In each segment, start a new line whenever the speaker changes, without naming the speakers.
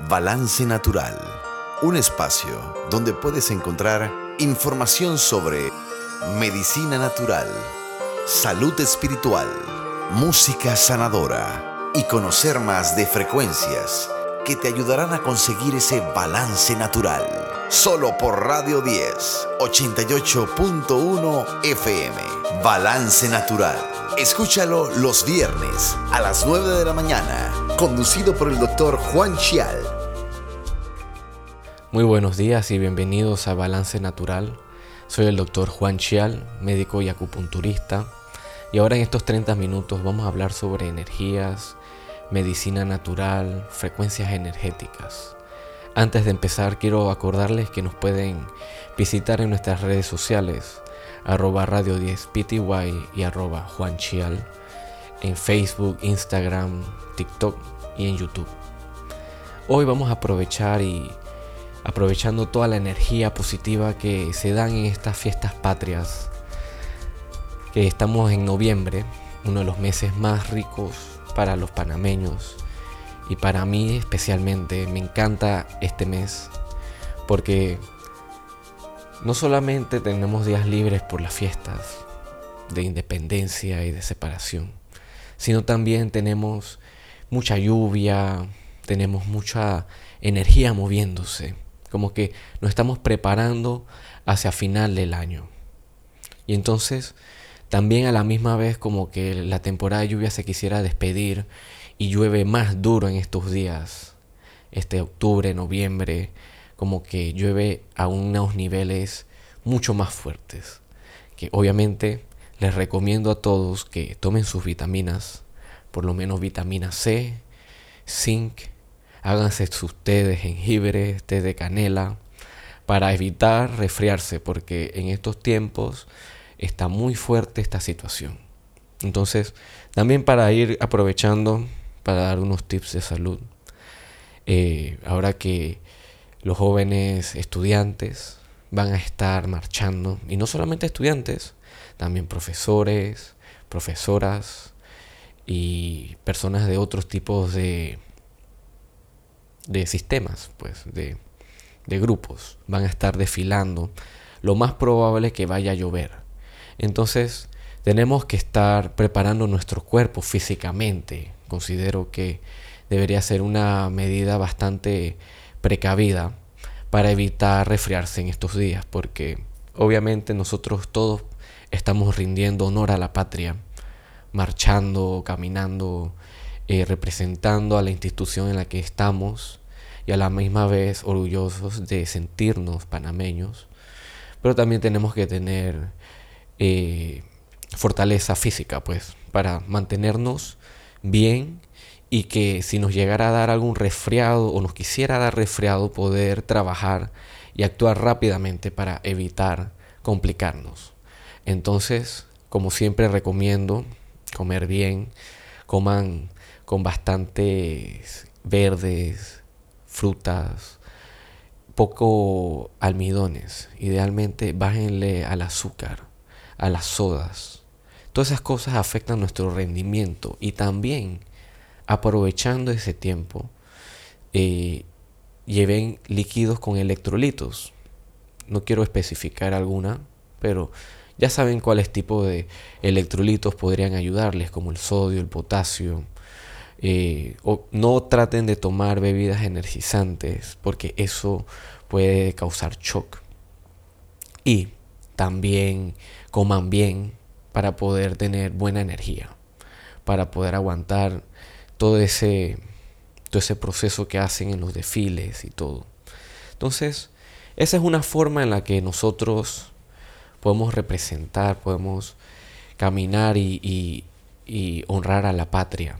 Balance Natural, un espacio donde puedes encontrar información sobre medicina natural, salud espiritual, música sanadora y conocer más de frecuencias que te ayudarán a conseguir ese balance natural. Solo por Radio 10, 88.1 FM. Balance Natural. Escúchalo los viernes a las 9 de la mañana, conducido por el doctor Juan Chial.
Muy buenos días y bienvenidos a Balance Natural. Soy el doctor Juan Chial, médico y acupunturista. Y ahora en estos 30 minutos vamos a hablar sobre energías, medicina natural, frecuencias energéticas. Antes de empezar, quiero acordarles que nos pueden visitar en nuestras redes sociales, arroba radio 10 pty y arroba Juan Chial, en Facebook, Instagram, TikTok y en YouTube. Hoy vamos a aprovechar y aprovechando toda la energía positiva que se dan en estas fiestas patrias, que estamos en noviembre, uno de los meses más ricos para los panameños y para mí especialmente me encanta este mes porque no solamente tenemos días libres por las fiestas de independencia y de separación, sino también tenemos mucha lluvia, tenemos mucha energía moviéndose, como que nos estamos preparando hacia final del año. Y entonces también a la misma vez como que la temporada de lluvia se quisiera despedir y llueve más duro en estos días, este octubre, noviembre, como que llueve a unos niveles mucho más fuertes. Que obviamente les recomiendo a todos que tomen sus vitaminas, por lo menos vitamina C, zinc, háganse sus té de jengibre, té de canela, para evitar resfriarse, porque en estos tiempos está muy fuerte esta situación. Entonces, también para ir aprovechando, para dar unos tips de salud, eh, ahora que los jóvenes estudiantes van a estar marchando, y no solamente estudiantes, también profesores, profesoras y personas de otros tipos de, de sistemas, pues, de, de grupos, van a estar desfilando. Lo más probable es que vaya a llover. Entonces, tenemos que estar preparando nuestro cuerpo físicamente. Considero que debería ser una medida bastante precavida para evitar resfriarse en estos días, porque obviamente nosotros todos estamos rindiendo honor a la patria, marchando, caminando, eh, representando a la institución en la que estamos y a la misma vez orgullosos de sentirnos panameños, pero también tenemos que tener eh, fortaleza física, pues, para mantenernos bien y que si nos llegara a dar algún resfriado o nos quisiera dar resfriado, poder trabajar y actuar rápidamente para evitar complicarnos. Entonces, como siempre recomiendo comer bien, coman con bastantes verdes, frutas, poco almidones. Idealmente bájenle al azúcar a las sodas. Todas esas cosas afectan nuestro rendimiento y también aprovechando ese tiempo eh, lleven líquidos con electrolitos. No quiero especificar alguna, pero ya saben cuáles tipos de electrolitos podrían ayudarles, como el sodio, el potasio. Eh, no traten de tomar bebidas energizantes porque eso puede causar shock. Y también coman bien para poder tener buena energía, para poder aguantar todo ese, todo ese proceso que hacen en los desfiles y todo. Entonces, esa es una forma en la que nosotros podemos representar, podemos caminar y, y honrar a la patria.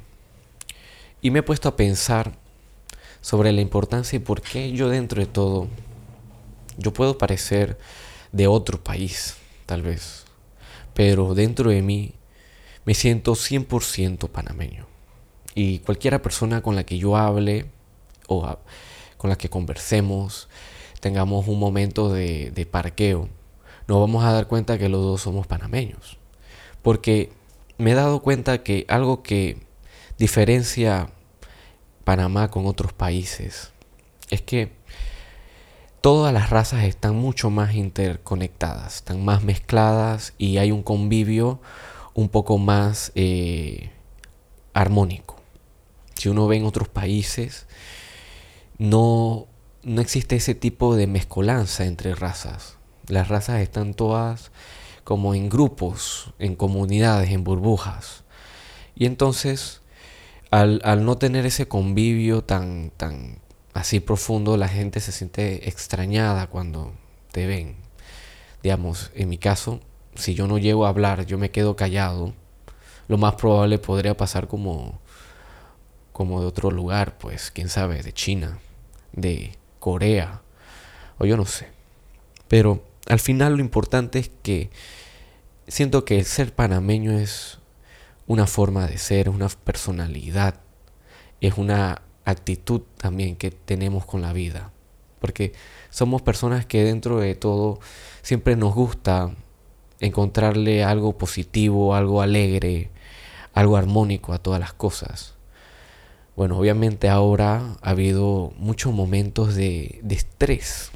Y me he puesto a pensar sobre la importancia y por qué yo dentro de todo, yo puedo parecer de otro país, tal vez. Pero dentro de mí me siento 100% panameño. Y cualquiera persona con la que yo hable o con la que conversemos, tengamos un momento de, parqueo, nos vamos a dar cuenta que los dos somos panameños. Porque me he dado cuenta que algo que diferencia Panamá con otros países es que todas las razas están mucho más interconectadas, están más mezcladas y hay un convivio un poco más eh, armónico. Si uno ve en otros países, no, no existe ese tipo de mezcolanza entre razas. Las razas están todas como en grupos, en comunidades, en burbujas. Y entonces, al, al no tener ese convivio tan, tan, así profundo, la gente se siente extrañada cuando te ven. Digamos, en mi caso, si yo no llego a hablar, yo me quedo callado, lo más probable podría pasar como, como de otro lugar, pues, quién sabe, de China, de Corea, o yo no sé. Pero al final lo importante es que siento que el ser panameño es una forma de ser, una personalidad, es una actitud también que tenemos con la vida. Porque somos personas que dentro de todo siempre nos gusta encontrarle algo positivo, algo alegre, algo armónico a todas las cosas. Bueno, obviamente ahora ha habido muchos momentos de, estrés.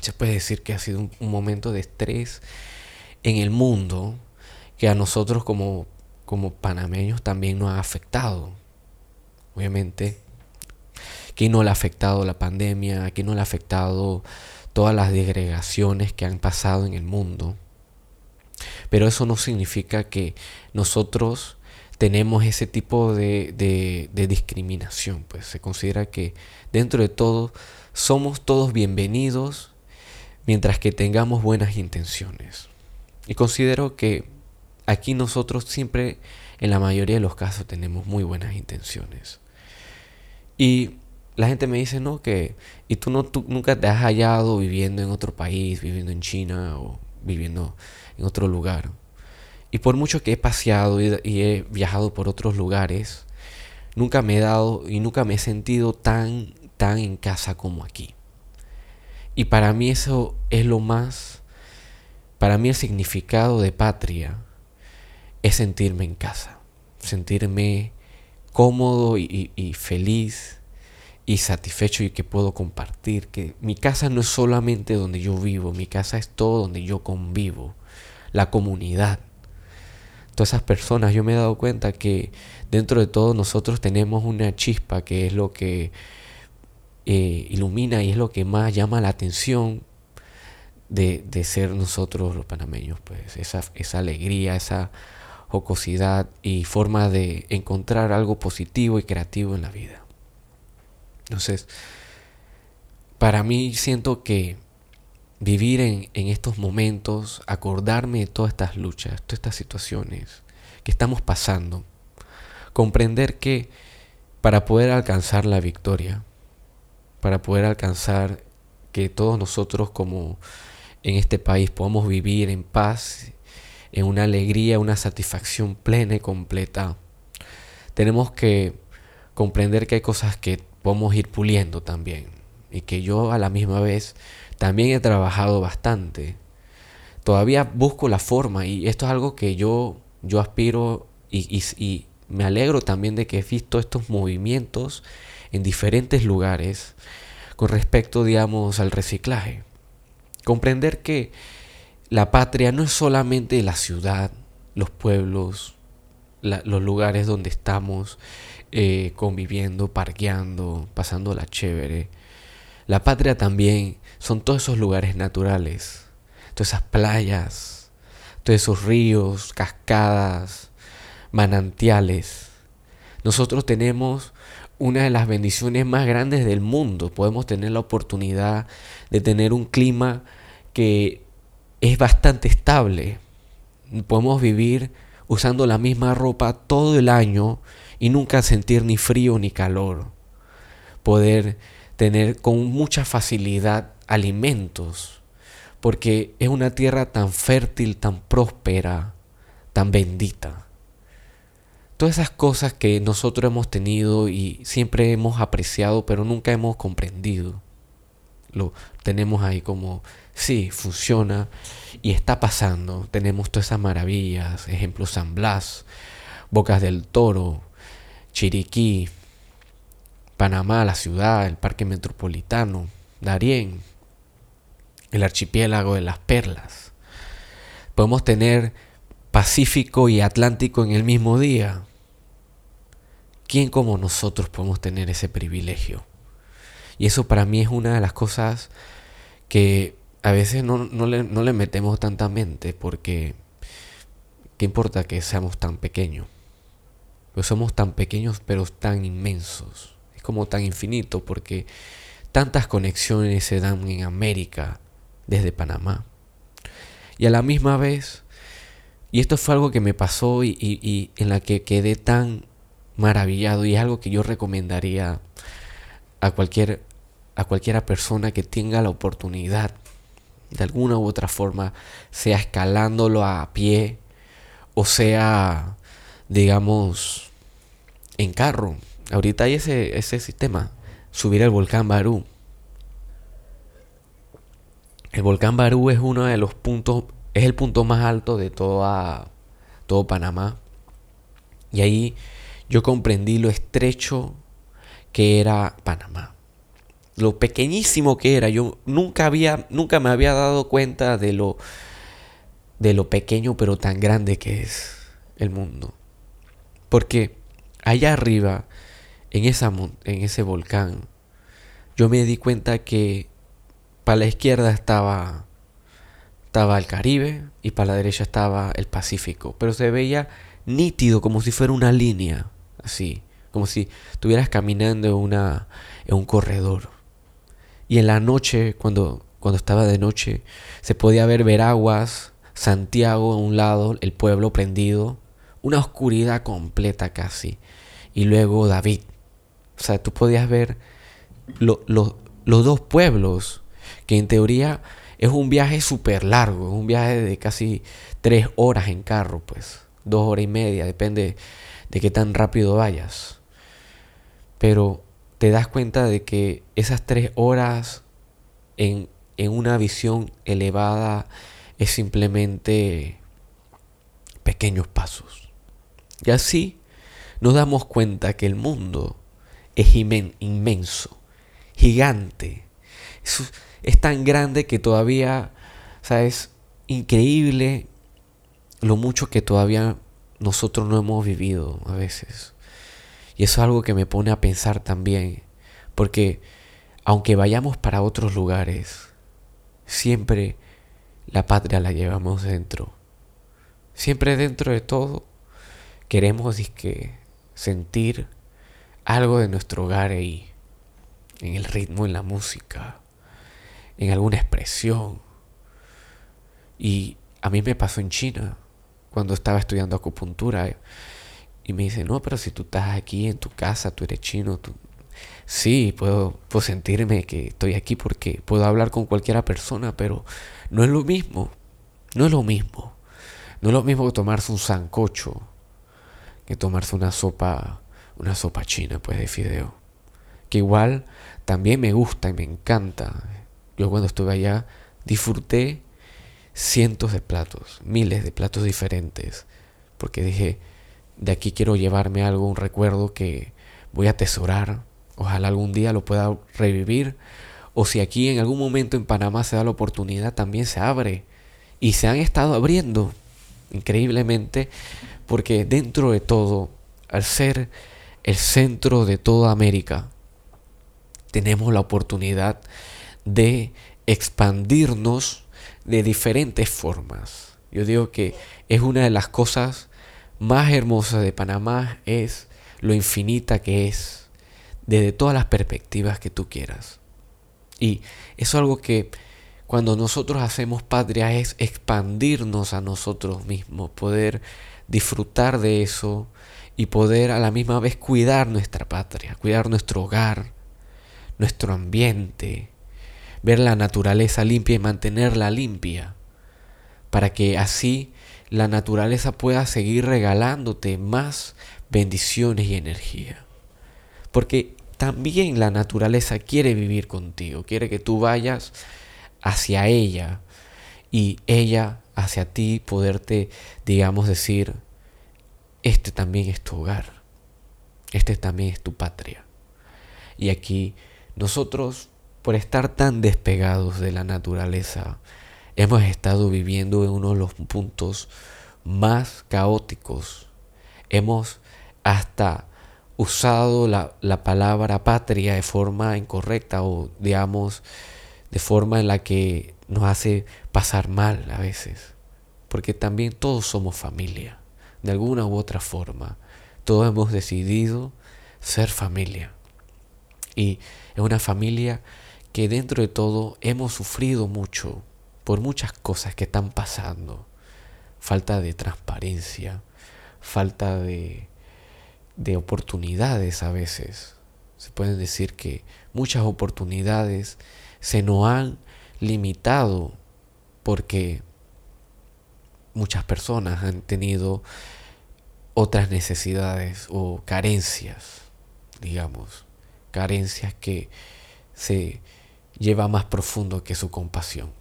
Se puede decir que ha sido un, un, momento de estrés en el mundo que a nosotros como, como panameños también nos ha afectado obviamente. que no le ha afectado la pandemia? que no le ha afectado todas las degregaciones que han pasado en el mundo? Pero eso no significa que nosotros tenemos ese tipo de, de, discriminación. Pues se considera que dentro de todo somos todos bienvenidos mientras que tengamos buenas intenciones. Y considero que aquí nosotros siempre, en la mayoría de los casos, tenemos muy buenas intenciones. Y la gente me dice, no, que, y tú, no, tú nunca te has hallado viviendo en otro país, viviendo en China o viviendo en otro lugar. Y por mucho que he paseado y, he viajado por otros lugares, nunca me he dado y nunca me he sentido tan, tan en casa como aquí. Y para mí eso es lo más, para mí el significado de patria es sentirme en casa, sentirme cómodo y, feliz y satisfecho y que puedo compartir. Que mi casa no es solamente donde yo vivo, mi casa es todo donde yo convivo, la comunidad. Esas personas, yo me he dado cuenta que dentro de todo nosotros tenemos una chispa que es lo que eh, ilumina y es lo que más llama la atención de, de, ser nosotros los panameños, pues esa, esa alegría, esa jocosidad y forma de encontrar algo positivo y creativo en la vida. Entonces, para mí siento que vivir en, estos momentos, acordarme de todas estas luchas, todas estas situaciones que estamos pasando, comprender que para poder alcanzar la victoria, para poder alcanzar que todos nosotros como en este país podamos vivir en paz en una alegría, una satisfacción plena y completa. Tenemos que comprender que hay cosas que podemos ir puliendo también y que yo a la misma vez también he trabajado bastante. Todavía busco la forma y esto es algo que yo, yo aspiro y, y me alegro también de que he visto estos movimientos en diferentes lugares con respecto, digamos, al reciclaje. Comprender que la patria no es solamente la ciudad, los pueblos, los lugares donde estamos eh, conviviendo, parqueando, pasando la chévere. La patria también son todos esos lugares naturales, todas esas playas, todos esos ríos, cascadas, manantiales. Nosotros tenemos una de las bendiciones más grandes del mundo. Podemos tener la oportunidad de tener un clima que es bastante estable. Podemos vivir usando la misma ropa todo el año y nunca sentir ni frío ni calor. Poder tener con mucha facilidad alimentos, porque es una tierra tan fértil, tan próspera, tan bendita. Todas esas cosas que nosotros hemos tenido y siempre hemos apreciado, pero nunca hemos comprendido. Lo tenemos ahí como sí, funciona y está pasando. Tenemos todas esas maravillas, ejemplo San Blas, Bocas del Toro, Chiriquí, Panamá, la ciudad, el Parque Metropolitano, Darién, el archipiélago de las Perlas. Podemos tener Pacífico y Atlántico en el mismo día. ¿Quién como nosotros podemos tener ese privilegio? Y eso para mí es una de las cosas que a veces no, le, no le metemos tanta mente porque ¿qué importa que seamos tan pequeños? Pues somos tan pequeños pero tan inmensos. Es como tan infinito porque tantas conexiones se dan en América desde Panamá. Y a la misma vez, y esto fue algo que me pasó y, en la que quedé tan maravillado y algo que yo recomendaría a cualquier a cualquiera persona que tenga la oportunidad de alguna u otra forma, sea escalándolo a pie o sea, digamos, en carro. Ahorita hay ese, ese sistema, subir el volcán Barú. El volcán Barú es uno de los puntos, es el punto más alto de toda, todo Panamá. Y ahí yo comprendí lo estrecho que era Panamá. Lo pequeñísimo que era. Yo nunca había, nunca me había dado cuenta de lo, de lo pequeño pero tan grande que es el mundo. Porque allá arriba, en, en ese volcán, yo me di cuenta que para la izquierda estaba, estaba el Caribe y para la derecha estaba el Pacífico. Pero se veía nítido, como si fuera una línea así, como si estuvieras caminando en, una, en un corredor. Y en la noche, cuando, cuando estaba de noche, se podía ver Veraguas, Santiago a un lado, el pueblo prendido, una oscuridad completa casi. Y luego David. O sea, tú podías ver los dos pueblos, que en teoría es un viaje súper largo, es un viaje de casi tres horas en carro, pues, dos horas y media, depende de qué tan rápido vayas. Pero te das cuenta de que esas tres horas en, en una visión elevada es simplemente pequeños pasos. Y así nos damos cuenta que el mundo es inmenso, gigante. Es tan grande que todavía, ¿sabes? Increíble lo mucho que todavía nosotros no hemos vivido a veces. Y eso es algo que me pone a pensar también, porque aunque vayamos para otros lugares, siempre la patria la llevamos dentro. Siempre dentro de todo queremos sentir algo de nuestro hogar ahí, en el ritmo, en la música, en alguna expresión. Y a mí me pasó en China cuando estaba estudiando acupuntura. Y me dice, no, pero si tú estás aquí en tu casa, tú eres chino, tú... Sí, puedo, puedo sentirme que estoy aquí porque puedo hablar con cualquiera persona, pero no es lo mismo. No es lo mismo. No es lo mismo que tomarse un sancocho que tomarse una sopa, una sopa china, pues, de fideo. Que igual también me gusta y me encanta. Yo cuando estuve allá disfruté cientos de platos, miles de platos diferentes, porque dije, de aquí quiero llevarme algo, un recuerdo que voy a atesorar, ojalá algún día lo pueda revivir, o si aquí en algún momento en Panamá se da la oportunidad, también se abre, y se han estado abriendo increíblemente, porque dentro de todo, al ser el centro de toda América, tenemos la oportunidad de expandirnos de diferentes formas. Yo digo que es una de las cosas más hermosas de Panamá es lo infinita que es desde todas las perspectivas que tú quieras. Y eso es algo que cuando nosotros hacemos patria es expandirnos a nosotros mismos, poder disfrutar de eso y poder a la misma vez cuidar nuestra patria, cuidar nuestro hogar, nuestro ambiente, ver la naturaleza limpia y mantenerla limpia, para que así la naturaleza pueda seguir regalándote más bendiciones y energía. Porque también la naturaleza quiere vivir contigo, quiere que tú vayas hacia ella y ella hacia ti poderte, digamos, decir, este también es tu hogar, este también es tu patria. Y aquí nosotros, por estar tan despegados de la naturaleza, hemos estado viviendo en uno de los puntos más caóticos. Hemos hasta usado la, la, palabra patria de forma incorrecta o digamos de forma en la que nos hace pasar mal a veces. Porque también todos somos familia, de alguna u otra forma. Todos hemos decidido ser familia. Y es una familia que dentro de todo hemos sufrido mucho por muchas cosas que están pasando. Falta de transparencia, falta de, de oportunidades a veces. Se pueden decir que muchas oportunidades se nos han limitado porque muchas personas han tenido otras necesidades o carencias, digamos, carencias que se lleva más profundo que su compasión.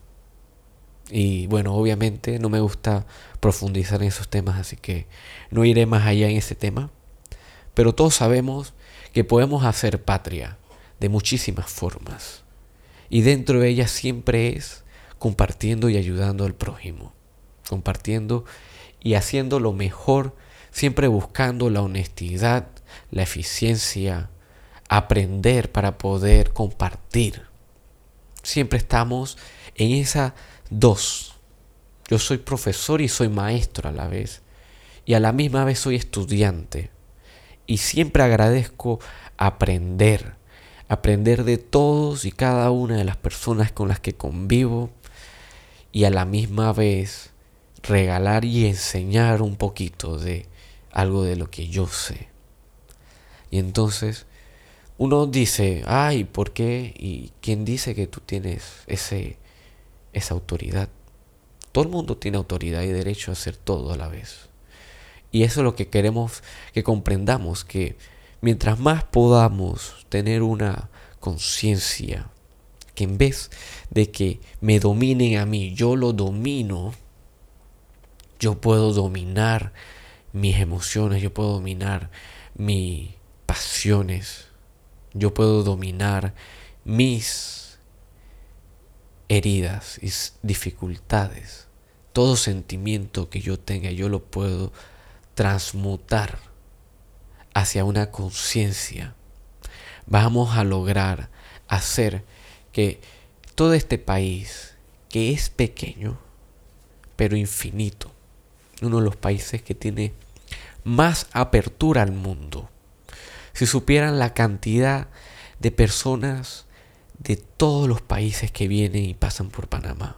Y bueno, obviamente no me gusta profundizar en esos temas, así que no iré más allá en ese tema. Pero todos sabemos que podemos hacer patria de muchísimas formas. Y dentro de ella siempre es compartiendo y ayudando al prójimo. Compartiendo y haciendo lo mejor, siempre buscando la honestidad, la eficiencia, aprender para poder compartir. Siempre estamos en esa dos. Yo soy profesor y soy maestro a la vez. Y a la misma vez soy estudiante. Y siempre agradezco aprender. Aprender de todos y cada una de las personas con las que convivo. Y a la misma vez regalar y enseñar un poquito de algo de lo que yo sé. Y entonces uno dice, ay, ¿por qué? ¿Y quién dice que tú tienes ese, esa autoridad? Todo el mundo tiene autoridad y derecho a hacer todo a la vez. Y eso es lo que queremos que comprendamos, que mientras más podamos tener una conciencia, que en vez de que me dominen a mí, yo lo domino, yo puedo dominar mis emociones, yo puedo dominar mis pasiones, yo puedo dominar mis heridas y dificultades. Todo sentimiento que yo tenga, yo lo puedo transmutar hacia una conciencia. Vamos a lograr hacer que todo este país, que es pequeño, pero infinito, uno de los países que tiene más apertura al mundo, si supieran la cantidad de personas de todos los países que vienen y pasan por Panamá.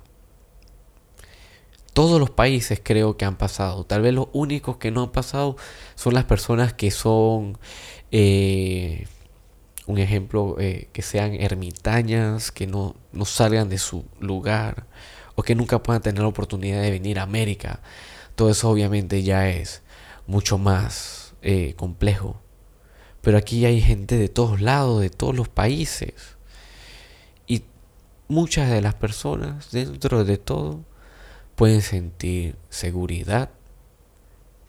Todos los países creo que han pasado. Tal vez los únicos que no han pasado son las personas que son, eh, un ejemplo, eh, que sean ermitañas, que no, no salgan de su lugar o que nunca puedan tener la oportunidad de venir a América. Todo eso obviamente ya es mucho más eh, complejo. Pero aquí hay gente de todos lados, de todos los países. Y muchas de las personas, dentro de todo, pueden sentir seguridad,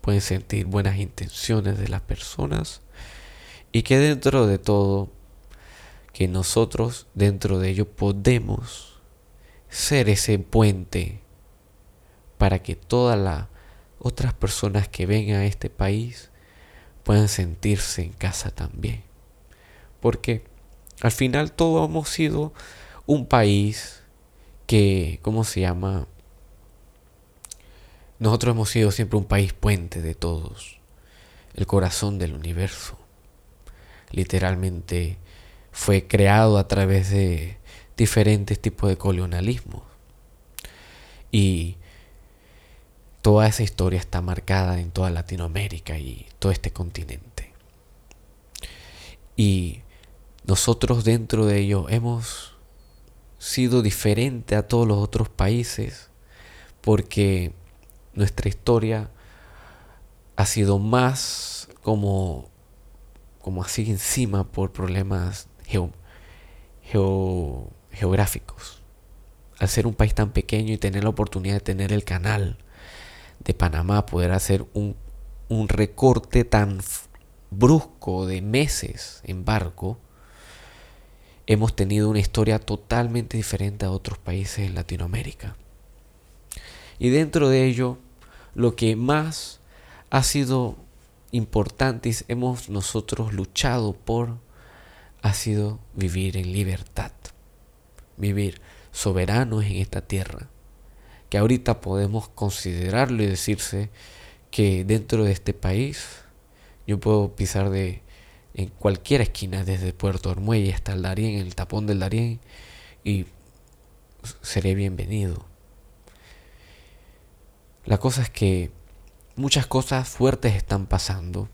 pueden sentir buenas intenciones de las personas. Y que dentro de todo, que nosotros dentro de ello podemos ser ese puente para que todas las otras personas que vengan a este país puedan sentirse en casa también. Porque al final todos hemos sido un país que, ¿cómo se llama? Nosotros hemos sido siempre un país puente de todos, el corazón del universo. Literalmente fue creado a través de diferentes tipos de colonialismo. Y Toda esa historia está marcada en toda Latinoamérica y todo este continente. Y nosotros dentro de ello hemos sido diferente a todos los otros países porque nuestra historia ha sido más como, como así encima por problemas geográficos. Al ser un país tan pequeño y tener la oportunidad de tener el canal de Panamá poder hacer un, un recorte tan brusco de meses en barco, hemos tenido una historia totalmente diferente a otros países en Latinoamérica. Y dentro de ello, lo que más ha sido importante y hemos nosotros luchado por ha sido vivir en libertad, vivir soberanos en esta tierra, que ahorita podemos considerarlo y decirse que dentro de este país yo puedo pisar de en cualquier esquina, desde Puerto Ormuelle hasta el Darién, el tapón del Darién, y seré bienvenido. La cosa es que muchas cosas fuertes están pasando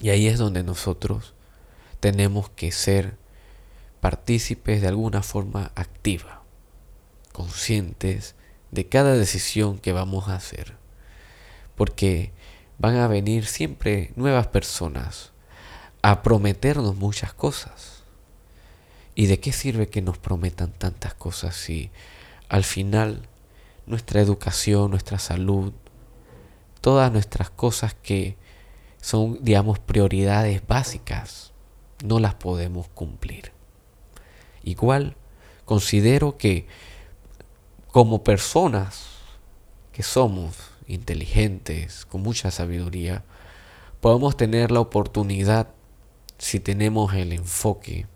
y ahí es donde nosotros tenemos que ser partícipes de alguna forma activa, conscientes de cada decisión que vamos a hacer. Porque van a venir siempre nuevas personas a prometernos muchas cosas. ¿Y de qué sirve que nos prometan tantas cosas si al final nuestra educación, nuestra salud, todas nuestras cosas que son, digamos, prioridades básicas, no las podemos cumplir? Igual, considero que como personas que somos inteligentes, con mucha sabiduría, podemos tener la oportunidad, si tenemos el enfoque,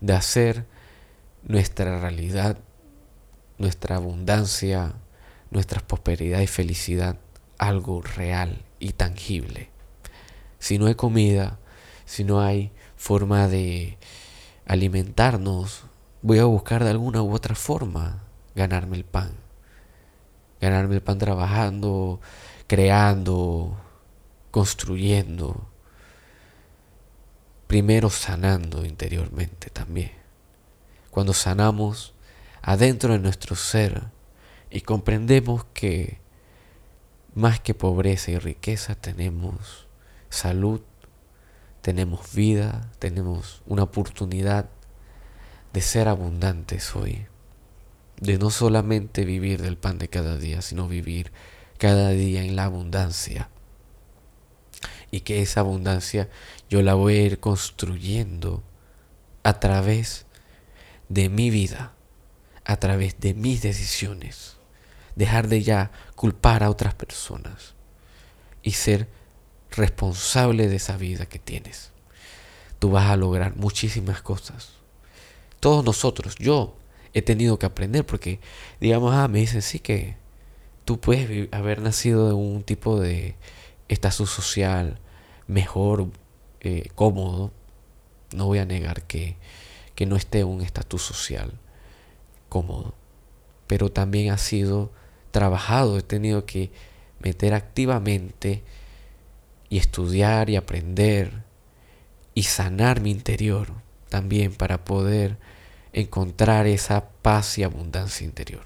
de hacer nuestra realidad, nuestra abundancia, nuestra prosperidad y felicidad algo real y tangible. Si no hay comida, si no hay forma de alimentarnos, voy a buscar de alguna u otra forma ganarme el pan. Ganarme el pan trabajando, creando, construyendo. Primero sanando interiormente también. Cuando sanamos adentro de nuestro ser y comprendemos que más que pobreza y riqueza tenemos salud, tenemos vida, tenemos una oportunidad de ser abundantes hoy, de no solamente vivir del pan de cada día, sino vivir cada día en la abundancia. Y que esa abundancia yo la voy a ir construyendo a través de mi vida, a través de mis decisiones. Dejar de ya culpar a otras personas y ser responsable de esa vida que tienes. Tú vas a lograr muchísimas cosas. Todos nosotros, yo he tenido que aprender porque, digamos, ah, me dicen, sí que tú puedes haber nacido de un tipo de estatus social mejor, eh, cómodo. No voy a negar que, que no esté un estatus social cómodo, pero también ha sido trabajado, he tenido que meter activamente y estudiar y aprender y sanar mi interior también para poder encontrar esa paz y abundancia interior.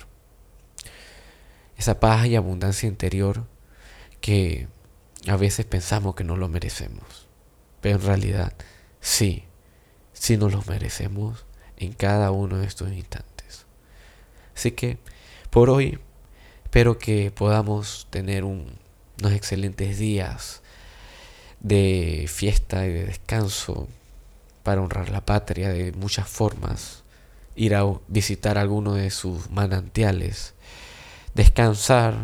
Esa paz y abundancia interior que a veces pensamos que no lo merecemos. Pero en realidad sí, sí nos lo merecemos en cada uno de estos instantes. Así que por hoy espero que podamos tener unos excelentes días de fiesta y de descanso para honrar la patria de muchas formas, ir a visitar alguno de sus manantiales, descansar,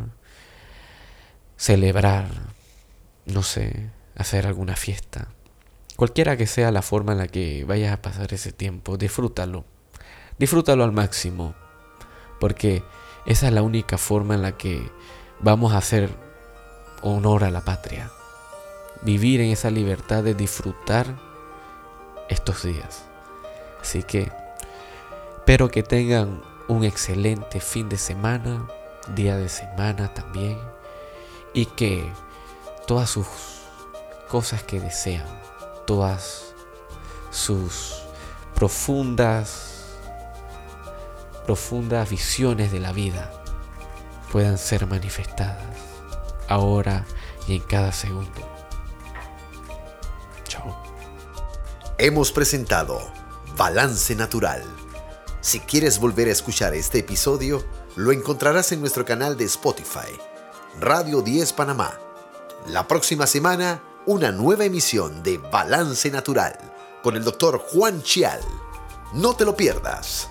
celebrar, no sé, hacer alguna fiesta. Cualquiera que sea la forma en la que vayas a pasar ese tiempo, disfrútalo. Disfrútalo al máximo, porque esa es la única forma en la que vamos a hacer honor a la patria vivir en esa libertad de disfrutar estos días. Así que espero que tengan un excelente fin de semana, día de semana también, y que todas sus cosas que desean, todas sus profundas profundas visiones de la vida puedan ser manifestadas ahora y en cada segundo.
Hemos presentado Balance Natural. Si quieres volver a escuchar este episodio, lo encontrarás en nuestro canal de Spotify, Radio 10 Panamá. La próxima semana, una nueva emisión de Balance Natural con el doctor Juan Chial. No te lo pierdas.